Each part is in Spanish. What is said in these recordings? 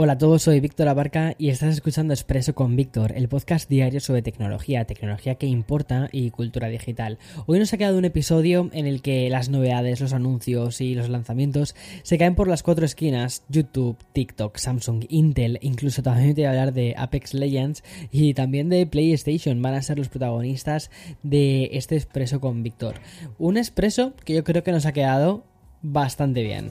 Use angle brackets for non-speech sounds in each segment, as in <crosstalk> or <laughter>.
Hola a todos, soy Víctor Abarca y estás escuchando Expreso con Víctor, el podcast diario sobre tecnología, tecnología que importa y cultura digital. Hoy nos ha quedado un episodio en el que las novedades, los anuncios y los lanzamientos se caen por las cuatro esquinas, YouTube, TikTok, Samsung, Intel, incluso también te voy a hablar de Apex Legends y también de PlayStation, van a ser los protagonistas de este Expreso con Víctor. Un Expreso que yo creo que nos ha quedado bastante bien.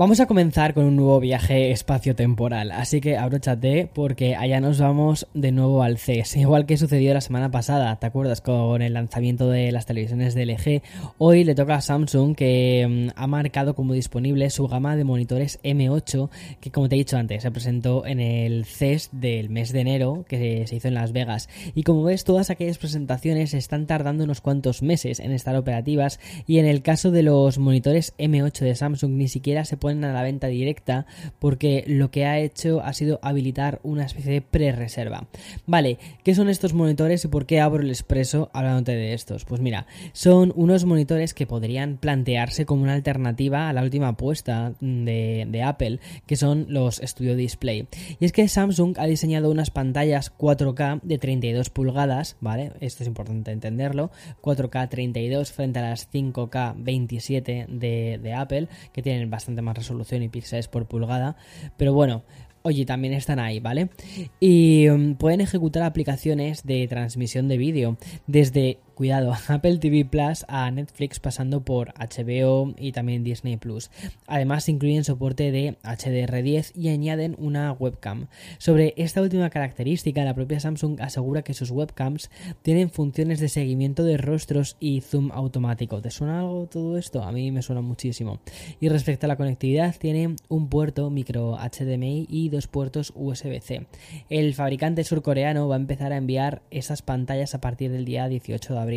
Vamos a comenzar con un nuevo viaje espacio-temporal, así que abróchate porque allá nos vamos de nuevo al CES. Igual que sucedió la semana pasada, ¿te acuerdas? Con el lanzamiento de las televisiones de LG, hoy le toca a Samsung que mm, ha marcado como disponible su gama de monitores M8, que como te he dicho antes, se presentó en el CES del mes de enero, que se hizo en Las Vegas. Y como ves, todas aquellas presentaciones están tardando unos cuantos meses en estar operativas y en el caso de los monitores M8 de Samsung ni siquiera se a la venta directa porque lo que ha hecho ha sido habilitar una especie de pre-reserva. Vale, ¿qué son estos monitores y por qué abro el expreso hablándote de estos? Pues mira, son unos monitores que podrían plantearse como una alternativa a la última apuesta de, de Apple, que son los Studio Display. Y es que Samsung ha diseñado unas pantallas 4K de 32 pulgadas, ¿vale? Esto es importante entenderlo, 4K 32 frente a las 5K 27 de, de Apple, que tienen bastante más resolución y píxeles por pulgada. Pero bueno, oye, también están ahí, ¿vale? Y mm, pueden ejecutar aplicaciones de transmisión de vídeo desde cuidado, <laughs> Apple TV Plus a Netflix pasando por HBO y también Disney Plus. Además incluyen soporte de HDR10 y añaden una webcam. Sobre esta última característica, la propia Samsung asegura que sus webcams tienen funciones de seguimiento de rostros y zoom automático. ¿Te suena algo todo esto? A mí me suena muchísimo. Y respecto a la conectividad, tiene un puerto micro HDMI y dos puertos USB-C. El fabricante surcoreano va a empezar a enviar esas pantallas a partir del día 18 de abril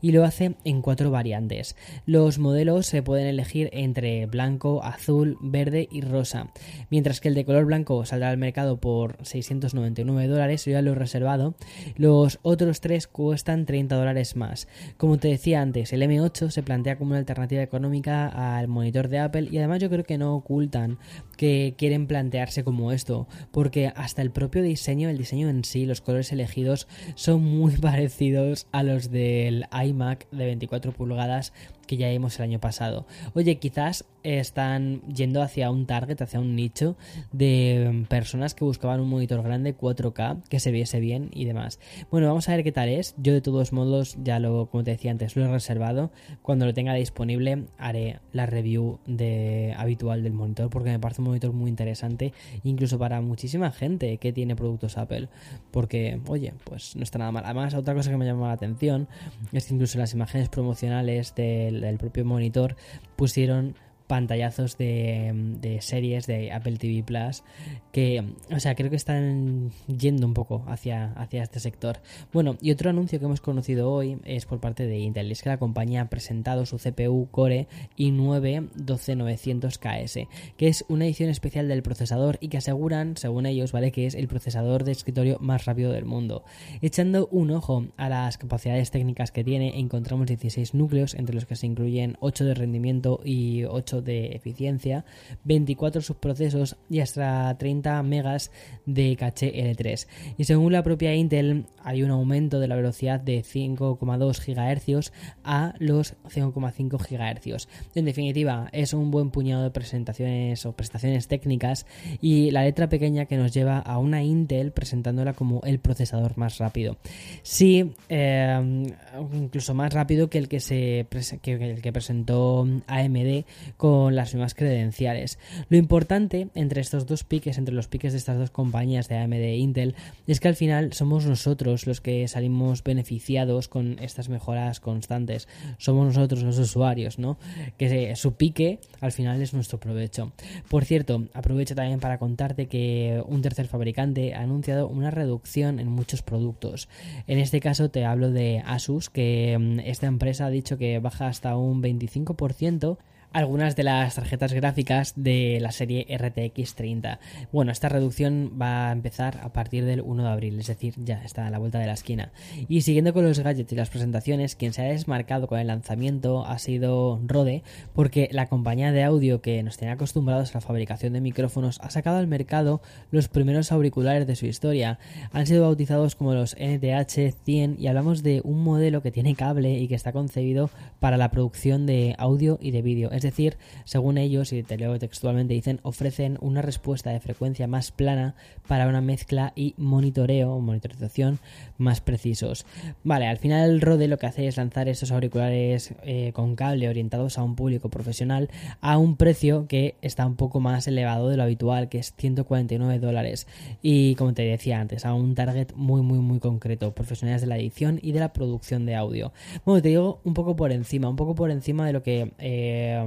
y lo hace en cuatro variantes. Los modelos se pueden elegir entre blanco, azul, verde y rosa, mientras que el de color blanco saldrá al mercado por 699 dólares, yo ya lo he reservado, los otros tres cuestan 30 dólares más. Como te decía antes, el M8 se plantea como una alternativa económica al monitor de Apple y además yo creo que no ocultan que quieren plantearse como esto, porque hasta el propio diseño, el diseño en sí, los colores elegidos son muy <laughs> parecidos a los de el iMac de 24 pulgadas que ya vimos el año pasado. Oye, quizás están yendo hacia un target, hacia un nicho de personas que buscaban un monitor grande 4K que se viese bien y demás. Bueno, vamos a ver qué tal es. Yo de todos modos ya lo, como te decía antes, lo he reservado. Cuando lo tenga disponible haré la review de habitual del monitor porque me parece un monitor muy interesante, incluso para muchísima gente que tiene productos Apple. Porque, oye, pues no está nada mal. Además, otra cosa que me llama la atención es que incluso las imágenes promocionales del del propio monitor pusieron pantallazos de, series de Apple TV Plus que, o sea, creo que están yendo un poco hacia, hacia este sector. Bueno, y otro anuncio que hemos conocido hoy es por parte de Intel, es que la compañía ha presentado su CPU Core i9 12900KS, que es una edición especial del procesador y que aseguran, según ellos, ¿vale? Que es el procesador de escritorio más rápido del mundo. Echando un ojo a las capacidades técnicas que tiene, encontramos 16 núcleos, entre los que se incluyen 8 de rendimiento y 8 de eficiencia, 24 subprocesos y hasta 30 megas de caché L3. Y según la propia Intel, hay un aumento de la velocidad de 5,2 GHz a los 5,5 GHz. En definitiva, es un buen puñado de presentaciones o prestaciones técnicas y la letra pequeña que nos lleva a una Intel presentándola como el procesador más rápido. Sí, eh, incluso más rápido que el que se que el que presentó AMD con con las mismas credenciales. Lo importante entre estos dos piques, entre los piques de estas dos compañías de AMD e Intel, es que al final somos nosotros los que salimos beneficiados con estas mejoras constantes. Somos nosotros los usuarios, ¿no? Que su pique al final es nuestro provecho. Por cierto, aprovecho también para contarte que un tercer fabricante ha anunciado una reducción en muchos productos. En este caso te hablo de Asus, que mm, esta empresa ha dicho que baja hasta un 25% algunas de las tarjetas gráficas de la serie RTX 30. Bueno, esta reducción va a empezar a partir del 1 de abril, es decir, ya está a la vuelta de la esquina. Y siguiendo con los gadgets y las presentaciones, quien se ha desmarcado con el lanzamiento ha sido Rode, porque la compañía de audio que nos tenía acostumbrados a la fabricación de micrófonos ha sacado al mercado los primeros auriculares de su historia. Han sido bautizados como los NTH 100 y hablamos de un modelo que tiene cable y que está concebido para la producción de audio y de vídeo es decir, según ellos, y te leo textualmente, dicen, ofrecen una respuesta de frecuencia más plana para una mezcla y monitoreo o monitorización más precisos. Vale, al final Rode lo que hace es lanzar estos auriculares eh, con cable orientados a un público profesional a un precio que está un poco más elevado de lo habitual, que es 149 dólares. Y como te decía antes, a un target muy, muy, muy concreto, profesionales de la edición y de la producción de audio. Bueno, te digo un poco por encima, un poco por encima de lo que eh,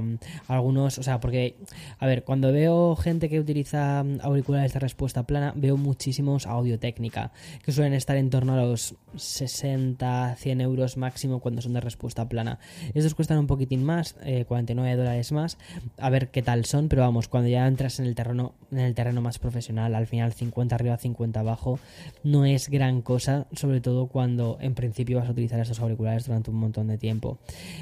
algunos, o sea, porque, a ver, cuando veo gente que utiliza auriculares de respuesta plana, veo muchísimos audio técnica, que suelen estar en torno a los 60, 100 euros máximo cuando son de respuesta plana. Estos cuestan un poquitín más, 49 eh, dólares más, a ver qué tal son, pero vamos, cuando ya entras en el terreno, en el terreno más profesional, al final 50 arriba, 50 abajo, no es gran cosa, sobre todo cuando en principio vas a utilizar estos auriculares durante un montón de tiempo.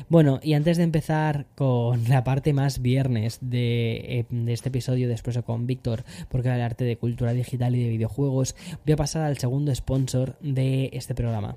Bueno, y antes de empezar con la parte más viernes de, eh, de este episodio después con Víctor, porque va a arte de cultura digital y de videojuegos, voy a pasar al segundo sponsor de este programa.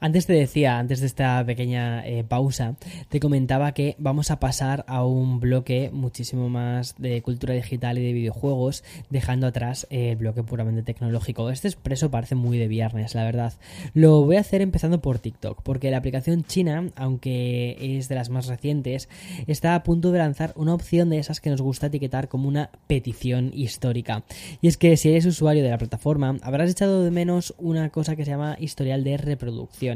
Antes te decía, antes de esta pequeña eh, pausa, te comentaba que vamos a pasar a un bloque muchísimo más de cultura digital y de videojuegos, dejando atrás el bloque puramente tecnológico. Este expreso parece muy de viernes, la verdad. Lo voy a hacer empezando por TikTok, porque la aplicación china, aunque es de las más recientes, está a punto de lanzar una opción de esas que nos gusta etiquetar como una petición histórica. Y es que si eres usuario de la plataforma, habrás echado de menos una cosa que se llama historial de reproducción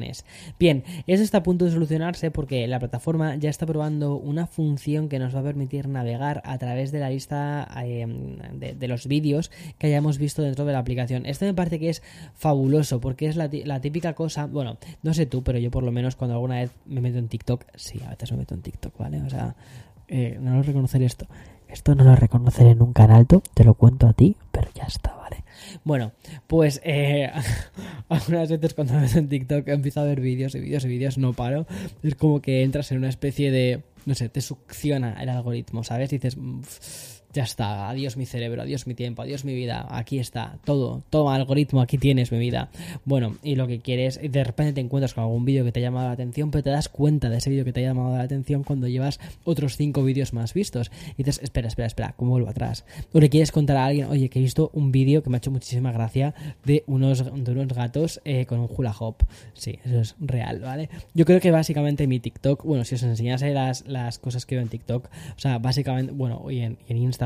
Bien, eso está a punto de solucionarse porque la plataforma ya está probando una función que nos va a permitir navegar a través de la lista em, de, los vídeos que hayamos visto dentro de la aplicación. Esto me parece que es fabuloso porque es la, típica cosa, bueno, no sé tú, pero yo por lo menos cuando alguna vez me meto en TikTok, sí, a veces me meto en TikTok, ¿vale? O sea, eh, no lo reconocer esto. Esto no lo reconocer en un canal alto, te lo cuento a ti, pero ya está, ¿vale? Bueno, pues eh, <laughs> algunas veces cuando me en TikTok empiezo a ver vídeos y vídeos y vídeos, no paro. Es como que entras en una especie de, no sé, te succiona el algoritmo, ¿sabes? Y dices, ya está, adiós mi cerebro, adiós mi tiempo, adiós mi vida, aquí está, todo, todo algoritmo, aquí tienes mi vida. Bueno, y lo que quieres, de repente te encuentras con algún vídeo que te ha llamado la atención, pero te das cuenta de ese vídeo que te ha llamado la atención cuando llevas otros cinco vídeos más vistos. Y dices, espera, espera, espera, ¿cómo vuelvo atrás? O le quieres contar a alguien, oye, que he visto un vídeo que me ha hecho muchísima gracia de unos, de unos gatos eh, con un hula hop. Sí, eso es real, ¿vale? Yo creo que básicamente mi TikTok, bueno, si os enseñase las, las cosas que veo en TikTok, o sea, básicamente, bueno, y en, en Instagram,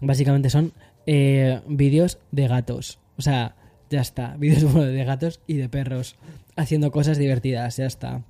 Básicamente son eh, vídeos de gatos. O sea, ya está. <laughs> Vídeos de gatos y de perros haciendo cosas divertidas, ya está.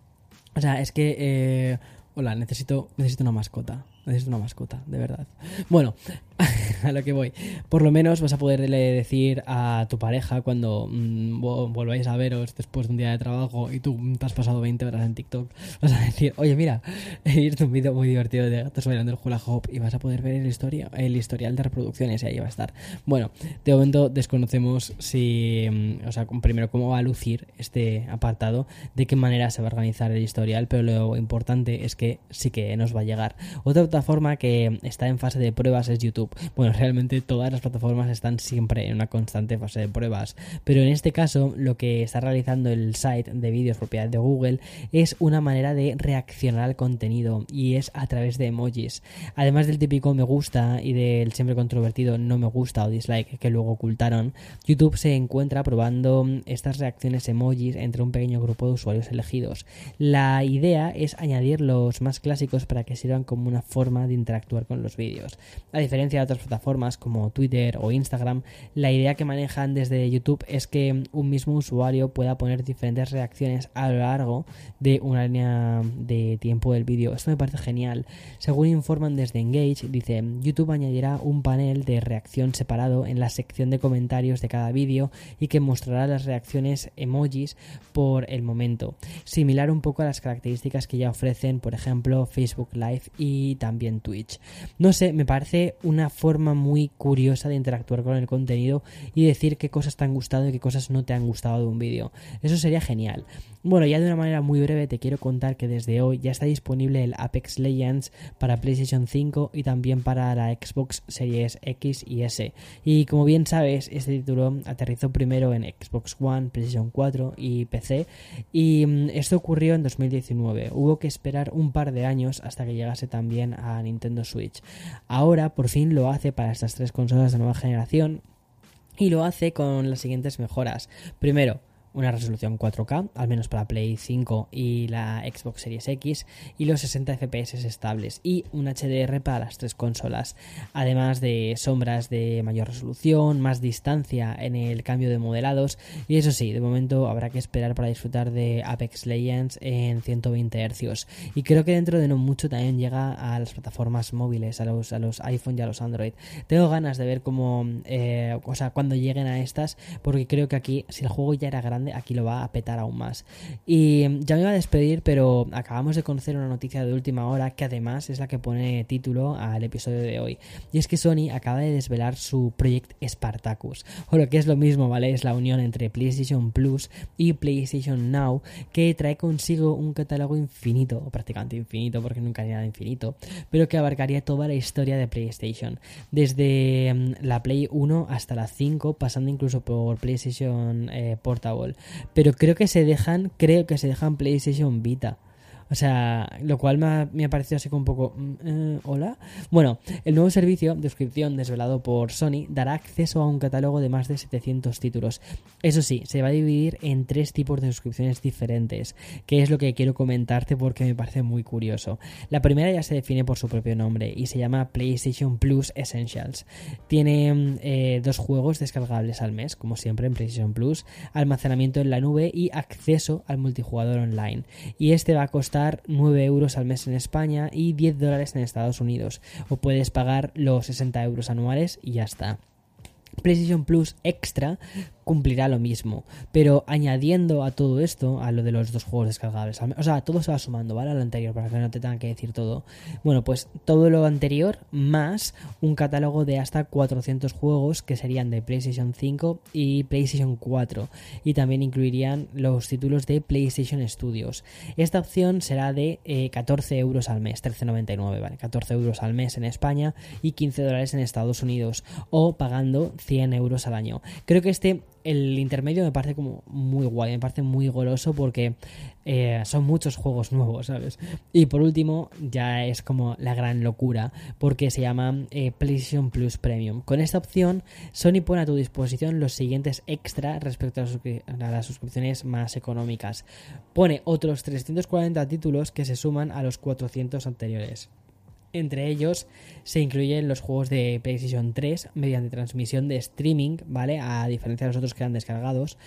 O sea, es que... Eh, hola, necesito, necesito una mascota. Necesito una mascota, de verdad. Bueno, <laughs> a lo que voy. Por lo menos vas a poderle decir a tu pareja cuando mm, volváis a veros después de un día de trabajo y tú te has pasado 20 horas en TikTok, vas a decir, oye, mira, he visto un vídeo muy divertido de gatos bailando el hula hop y vas a poder ver el, historia, el historial de reproducciones y ahí va a estar. Bueno, de momento desconocemos si, mm, o sea, primero cómo va a lucir este apartado, de qué manera se va a organizar el historial, pero lo importante es que sí que nos va a llegar. Otra plataforma que está en fase de pruebas es YouTube. Bueno, <laughs> realmente todas las plataformas están siempre en una constante fase de pruebas, pero en este caso lo que está realizando el site de vídeos propiedad de Google es una manera de reaccionar al contenido y es a través de emojis. Además del típico me gusta y del siempre controvertido no me gusta o dislike que luego ocultaron, YouTube se encuentra probando estas reacciones emojis entre un pequeño grupo de usuarios elegidos. La idea es añadir los más clásicos para que sirvan como una forma de interactuar con los vídeos. A diferencia de otras plataformas como Twitter o Instagram, la idea que manejan desde YouTube es que un mismo usuario pueda poner diferentes reacciones a lo largo de una línea de tiempo del vídeo. Esto me parece genial. Según informan desde Engage, dice YouTube añadirá un panel de reacción separado en la sección de comentarios de cada vídeo y que mostrará las reacciones emojis por el momento, similar un poco a las características que ya ofrecen, por ejemplo, Facebook Live y también Twitch. No sé, me parece una forma muy curiosa de interactuar con el contenido y decir qué cosas te han gustado y qué cosas no te han gustado de un vídeo. Eso sería genial. Bueno, ya de una manera muy breve te quiero contar que desde hoy ya está disponible el Apex Legends para PlayStation 5 y también para la Xbox Series X y S. Y como bien sabes, este título aterrizó primero en Xbox One, PlayStation 4 y PC y mm, esto ocurrió en 2019. Hubo que esperar un par de años hasta que llegase también a Nintendo Switch. Ahora por fin lo hace para estas tres consolas de nueva generación y lo hace con las siguientes mejoras. Primero, una resolución 4K, al menos para Play 5 y la Xbox Series X, y los 60 FPS estables, y un HDR para las tres consolas, además de sombras de mayor resolución, más distancia en el cambio de modelados, y eso sí, de momento habrá que esperar para disfrutar de Apex Legends en 120 Hz, y creo que dentro de no mucho también llega a las plataformas móviles, a los, a los iPhone y a los Android. Tengo ganas de ver cómo, eh, o sea, cuando lleguen a estas, porque creo que aquí, si el juego ya era grande, aquí lo va a petar aún más. Y ya me iba a despedir, pero acabamos de conocer una noticia de última hora que además es la que pone título al episodio de hoy. Y es que Sony acaba de desvelar su Project Spartacus, o lo que es lo mismo, ¿vale? Es la unión entre PlayStation Plus y PlayStation Now, que trae consigo un catálogo infinito, o prácticamente infinito, porque nunca hay nada infinito, pero que abarcaría toda la historia de PlayStation, desde mm, la Play 1 hasta la 5, pasando incluso por PlayStation eh, Portable pero creo que se dejan, creo que se dejan PlayStation Vita. O sea, lo cual me ha, parecido así como un poco... Mm, eh, ¿Hola? Bueno, el nuevo servicio de suscripción desvelado por Sony dará acceso a un catálogo de más de 700 títulos. Eso sí, se va a dividir en tres tipos de suscripciones diferentes, que es lo que quiero comentarte porque me parece muy curioso. La primera ya se define por su propio nombre y se llama PlayStation Plus Essentials. Tiene mm, eh, dos juegos descargables al mes, como siempre en PlayStation Plus, almacenamiento en la nube y acceso al multijugador online. Y este va a costar 9 euros al mes en España y 10 dólares en Estados Unidos. O puedes pagar los 60 euros anuales y ya está. PlayStation Plus Extra cumplirá lo mismo, pero añadiendo a todo esto, a lo de los dos juegos descargables, o sea, todo se va sumando, ¿vale? A lo anterior, para que no te tengan que decir todo. Bueno, pues todo lo anterior más un catálogo de hasta 400 juegos que serían de PlayStation 5 y PlayStation 4 y también incluirían los títulos de PlayStation Studios. Esta opción será de 14 eh, euros al mes, 13,99, ¿vale? 14 euros al mes en España y 15 dólares en Estados Unidos o pagando 100 euros al año. Creo que este el intermedio me parece como muy guay, me parece muy goloso porque eh, son muchos juegos nuevos, ¿sabes? Y por último, ya es como la gran locura porque se llama eh, PlayStation Plus Premium. Con esta opción, Sony pone a tu disposición los siguientes extra respecto a las suscripciones más económicas. Pone otros 340 títulos que se suman a los 400 anteriores. Entre ellos se incluyen los juegos de PlayStation 3 mediante transmisión de streaming, ¿vale? A diferencia de los otros que eran descargados.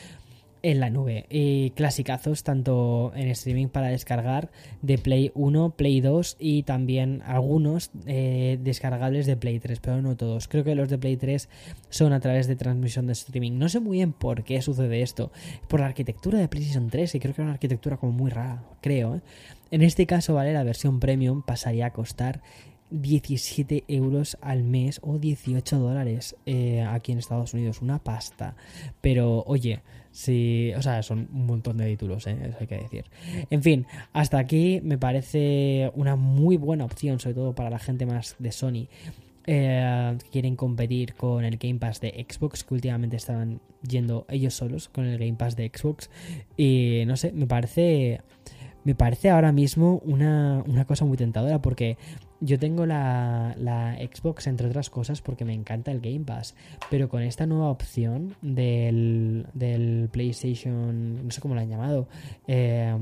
En la nube. Y clasicazos tanto en streaming para descargar de Play 1, Play 2 y también algunos eh, descargables de Play 3, pero no todos. Creo que los de Play 3 son a través de transmisión de streaming. No sé muy bien por qué sucede esto. Por la arquitectura de PlayStation 3 y creo que era una arquitectura como muy rara, creo. ¿eh? En este caso, vale, la versión premium pasaría a costar 17 euros al mes o 18 dólares eh, aquí en Estados Unidos. Una pasta. Pero oye, si. O sea, son un montón de títulos, ¿eh? eso hay que decir. En fin, hasta aquí me parece una muy buena opción, sobre todo para la gente más de Sony. Eh, quieren competir con el Game Pass de Xbox, que últimamente estaban yendo ellos solos con el Game Pass de Xbox. Y no sé, me parece me parece ahora mismo una, una, cosa muy tentadora porque yo tengo la, la, Xbox, entre otras cosas, porque me encanta el Game Pass. Pero con esta nueva opción del, del PlayStation, no sé cómo lo han llamado. Eh,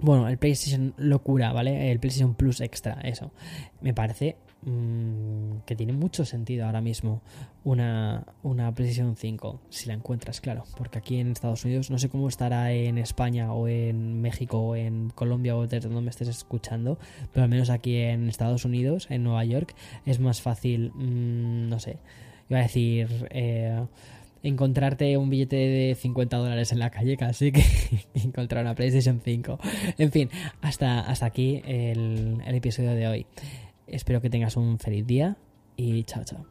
bueno, el PlayStation Locura, ¿vale? El PlayStation Plus Extra, eso. Me parece mmm, que tiene mucho sentido ahora mismo una, una PlayStation 5, si la encuentras, claro. Porque aquí en Estados Unidos, no sé cómo estará en España o en México o en Colombia o desde donde me estés escuchando, pero al menos aquí en Estados Unidos, en Nueva York, es más fácil, mmm, no sé, iba a decir... Eh, encontrarte un billete de 50 dólares en la calle casi que <laughs> encontrar una PlayStation 5. En fin, hasta, hasta aquí el, el episodio de hoy. Espero que tengas un feliz día y chao, chao.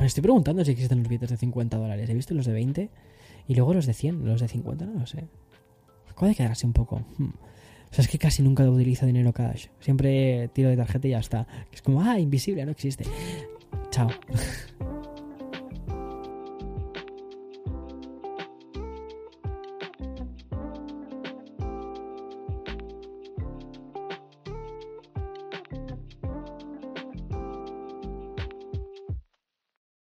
Me estoy preguntando si existen los billetes de 50 dólares. He visto los de 20 y luego los de 100, los de 50, no lo sé. Acaba de quedar así un poco. Hmm. O sea, es que casi nunca utilizo dinero cash. Siempre tiro de tarjeta y ya está. Es como, ah, invisible, no existe. Chao. <laughs>